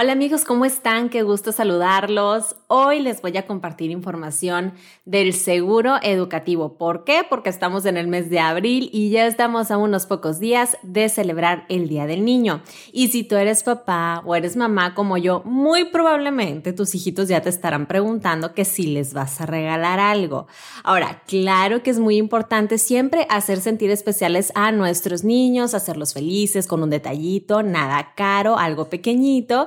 Hola amigos, ¿cómo están? Qué gusto saludarlos. Hoy les voy a compartir información del seguro educativo. ¿Por qué? Porque estamos en el mes de abril y ya estamos a unos pocos días de celebrar el Día del Niño. Y si tú eres papá o eres mamá como yo, muy probablemente tus hijitos ya te estarán preguntando que si les vas a regalar algo. Ahora, claro que es muy importante siempre hacer sentir especiales a nuestros niños, hacerlos felices con un detallito, nada caro, algo pequeñito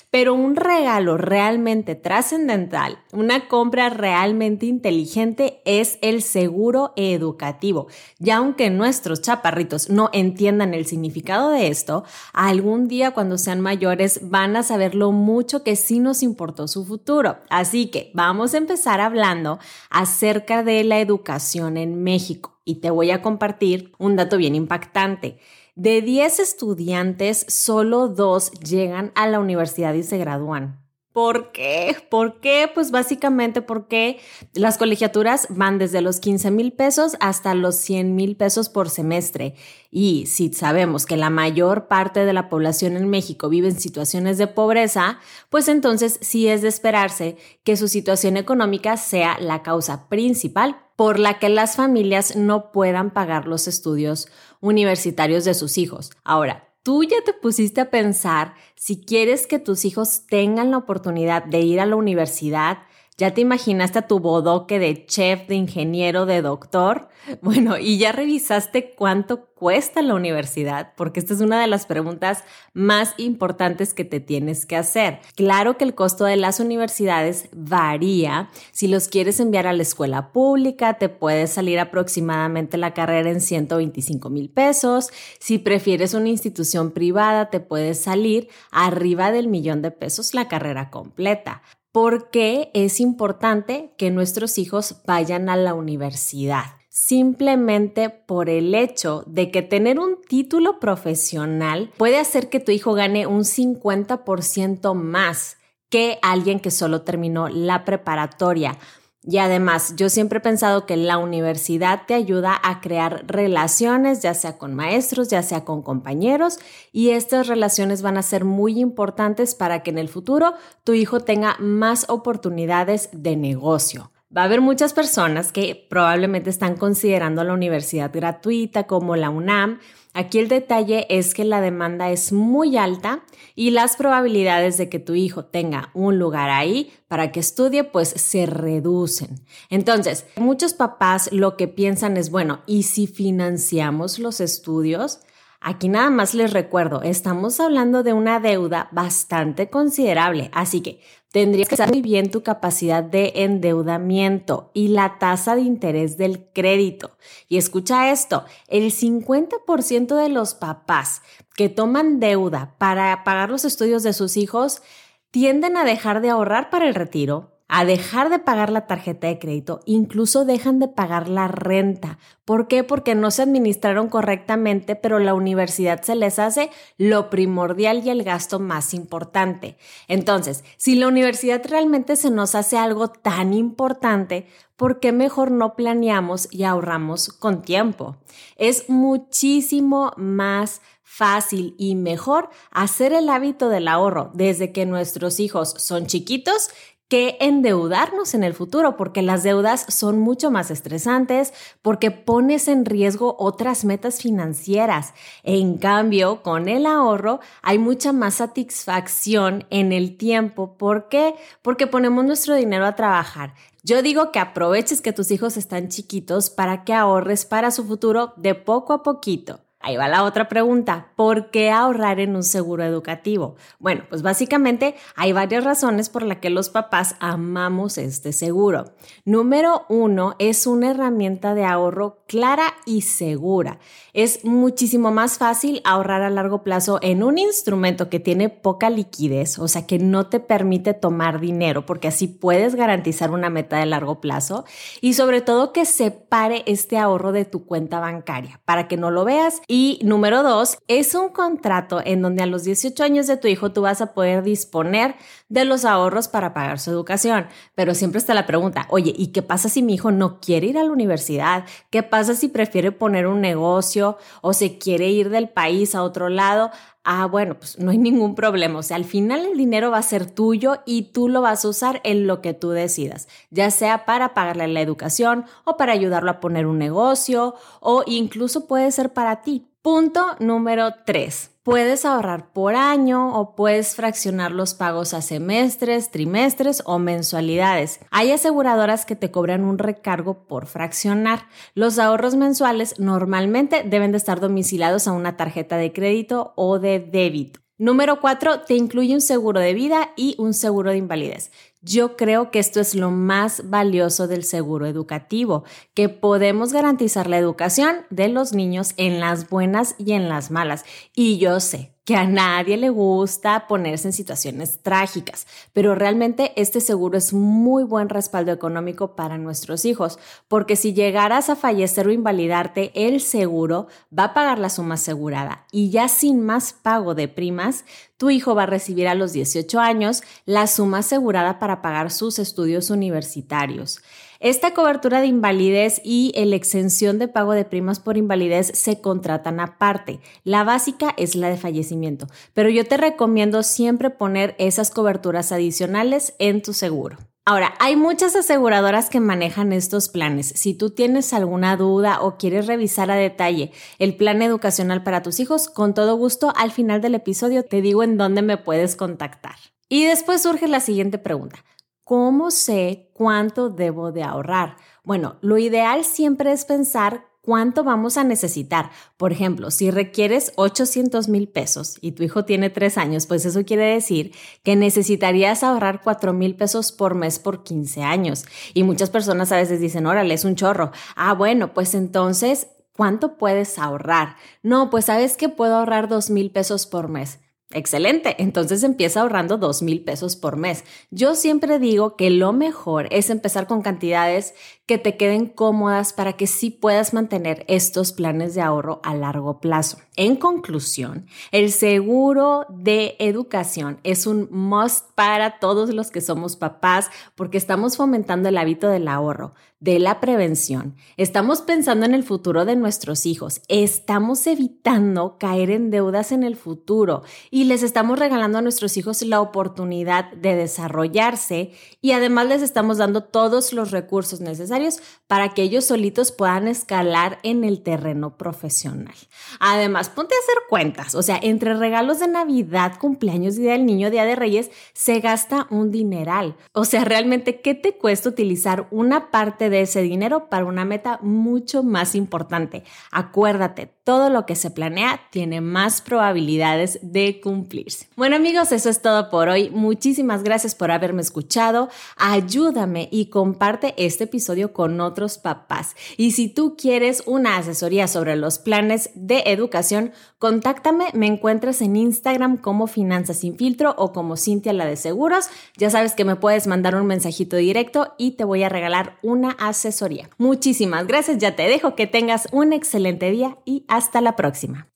pero un regalo realmente trascendental, una compra realmente inteligente es el seguro educativo. Y aunque nuestros chaparritos no entiendan el significado de esto, algún día cuando sean mayores van a saber lo mucho que sí nos importó su futuro. Así que vamos a empezar hablando acerca de la educación en México y te voy a compartir un dato bien impactante. De 10 estudiantes, solo dos llegan a la universidad se gradúan. ¿Por qué? ¿Por qué? Pues básicamente porque las colegiaturas van desde los 15 mil pesos hasta los 100 mil pesos por semestre. Y si sabemos que la mayor parte de la población en México vive en situaciones de pobreza, pues entonces sí es de esperarse que su situación económica sea la causa principal por la que las familias no puedan pagar los estudios universitarios de sus hijos. Ahora, tú ya te pusiste a pensar si quieres que tus hijos tengan la oportunidad de ir a la universidad, ¿Ya te imaginaste a tu bodoque de chef, de ingeniero, de doctor? Bueno, ¿y ya revisaste cuánto cuesta la universidad? Porque esta es una de las preguntas más importantes que te tienes que hacer. Claro que el costo de las universidades varía. Si los quieres enviar a la escuela pública, te puede salir aproximadamente la carrera en 125 mil pesos. Si prefieres una institución privada, te puede salir arriba del millón de pesos la carrera completa. ¿Por qué es importante que nuestros hijos vayan a la universidad? Simplemente por el hecho de que tener un título profesional puede hacer que tu hijo gane un 50% más que alguien que solo terminó la preparatoria. Y además, yo siempre he pensado que la universidad te ayuda a crear relaciones, ya sea con maestros, ya sea con compañeros, y estas relaciones van a ser muy importantes para que en el futuro tu hijo tenga más oportunidades de negocio. Va a haber muchas personas que probablemente están considerando la universidad gratuita como la UNAM, Aquí el detalle es que la demanda es muy alta y las probabilidades de que tu hijo tenga un lugar ahí para que estudie pues se reducen. Entonces, muchos papás lo que piensan es, bueno, ¿y si financiamos los estudios? Aquí nada más les recuerdo, estamos hablando de una deuda bastante considerable, así que tendrías que saber muy bien tu capacidad de endeudamiento y la tasa de interés del crédito. Y escucha esto, el 50% de los papás que toman deuda para pagar los estudios de sus hijos tienden a dejar de ahorrar para el retiro a dejar de pagar la tarjeta de crédito, incluso dejan de pagar la renta. ¿Por qué? Porque no se administraron correctamente, pero la universidad se les hace lo primordial y el gasto más importante. Entonces, si la universidad realmente se nos hace algo tan importante, ¿por qué mejor no planeamos y ahorramos con tiempo? Es muchísimo más fácil y mejor hacer el hábito del ahorro desde que nuestros hijos son chiquitos que endeudarnos en el futuro, porque las deudas son mucho más estresantes, porque pones en riesgo otras metas financieras. En cambio, con el ahorro hay mucha más satisfacción en el tiempo. ¿Por qué? Porque ponemos nuestro dinero a trabajar. Yo digo que aproveches que tus hijos están chiquitos para que ahorres para su futuro de poco a poquito. Ahí va la otra pregunta. ¿Por qué ahorrar en un seguro educativo? Bueno, pues básicamente hay varias razones por las que los papás amamos este seguro. Número uno, es una herramienta de ahorro clara y segura. Es muchísimo más fácil ahorrar a largo plazo en un instrumento que tiene poca liquidez, o sea, que no te permite tomar dinero, porque así puedes garantizar una meta de largo plazo y sobre todo que separe este ahorro de tu cuenta bancaria para que no lo veas y número dos, es un contrato en donde a los 18 años de tu hijo tú vas a poder disponer de los ahorros para pagar su educación. Pero siempre está la pregunta, oye, ¿y qué pasa si mi hijo no quiere ir a la universidad? ¿Qué pasa si prefiere poner un negocio o se quiere ir del país a otro lado? Ah, bueno, pues no hay ningún problema. O sea, al final el dinero va a ser tuyo y tú lo vas a usar en lo que tú decidas, ya sea para pagarle la educación o para ayudarlo a poner un negocio o incluso puede ser para ti. Punto número 3. Puedes ahorrar por año o puedes fraccionar los pagos a semestres, trimestres o mensualidades. Hay aseguradoras que te cobran un recargo por fraccionar. Los ahorros mensuales normalmente deben de estar domiciliados a una tarjeta de crédito o de débito. Número 4, te incluye un seguro de vida y un seguro de invalidez. Yo creo que esto es lo más valioso del seguro educativo, que podemos garantizar la educación de los niños en las buenas y en las malas. Y yo sé que a nadie le gusta ponerse en situaciones trágicas, pero realmente este seguro es muy buen respaldo económico para nuestros hijos, porque si llegaras a fallecer o invalidarte, el seguro va a pagar la suma asegurada y ya sin más pago de primas, tu hijo va a recibir a los 18 años la suma asegurada para pagar sus estudios universitarios. Esta cobertura de invalidez y la exención de pago de primas por invalidez se contratan aparte. La básica es la de fallecimiento, pero yo te recomiendo siempre poner esas coberturas adicionales en tu seguro. Ahora, hay muchas aseguradoras que manejan estos planes. Si tú tienes alguna duda o quieres revisar a detalle el plan educacional para tus hijos, con todo gusto al final del episodio te digo en dónde me puedes contactar. Y después surge la siguiente pregunta. ¿Cómo sé cuánto debo de ahorrar? Bueno, lo ideal siempre es pensar cuánto vamos a necesitar. Por ejemplo, si requieres 800 mil pesos y tu hijo tiene tres años, pues eso quiere decir que necesitarías ahorrar 4 mil pesos por mes por 15 años. Y muchas personas a veces dicen, órale, es un chorro. Ah, bueno, pues entonces, ¿cuánto puedes ahorrar? No, pues sabes que puedo ahorrar 2 mil pesos por mes. Excelente, entonces empieza ahorrando dos mil pesos por mes. Yo siempre digo que lo mejor es empezar con cantidades que te queden cómodas para que sí puedas mantener estos planes de ahorro a largo plazo. En conclusión, el seguro de educación es un must para todos los que somos papás porque estamos fomentando el hábito del ahorro, de la prevención. Estamos pensando en el futuro de nuestros hijos. Estamos evitando caer en deudas en el futuro y les estamos regalando a nuestros hijos la oportunidad de desarrollarse y además les estamos dando todos los recursos necesarios para que ellos solitos puedan escalar en el terreno profesional. Además, ponte a hacer cuentas, o sea, entre regalos de Navidad, cumpleaños, Día del Niño, Día de Reyes, se gasta un dineral. O sea, realmente, ¿qué te cuesta utilizar una parte de ese dinero para una meta mucho más importante. Acuérdate, todo lo que se planea tiene más probabilidades de cumplirse. Bueno amigos, eso es todo por hoy. Muchísimas gracias por haberme escuchado. Ayúdame y comparte este con otros papás. Y si tú quieres una asesoría sobre los planes de educación, contáctame. Me encuentras en Instagram como Finanzas sin filtro o como Cintia la de Seguros. Ya sabes que me puedes mandar un mensajito directo y te voy a regalar una asesoría. Muchísimas gracias, ya te dejo que tengas un excelente día y hasta la próxima.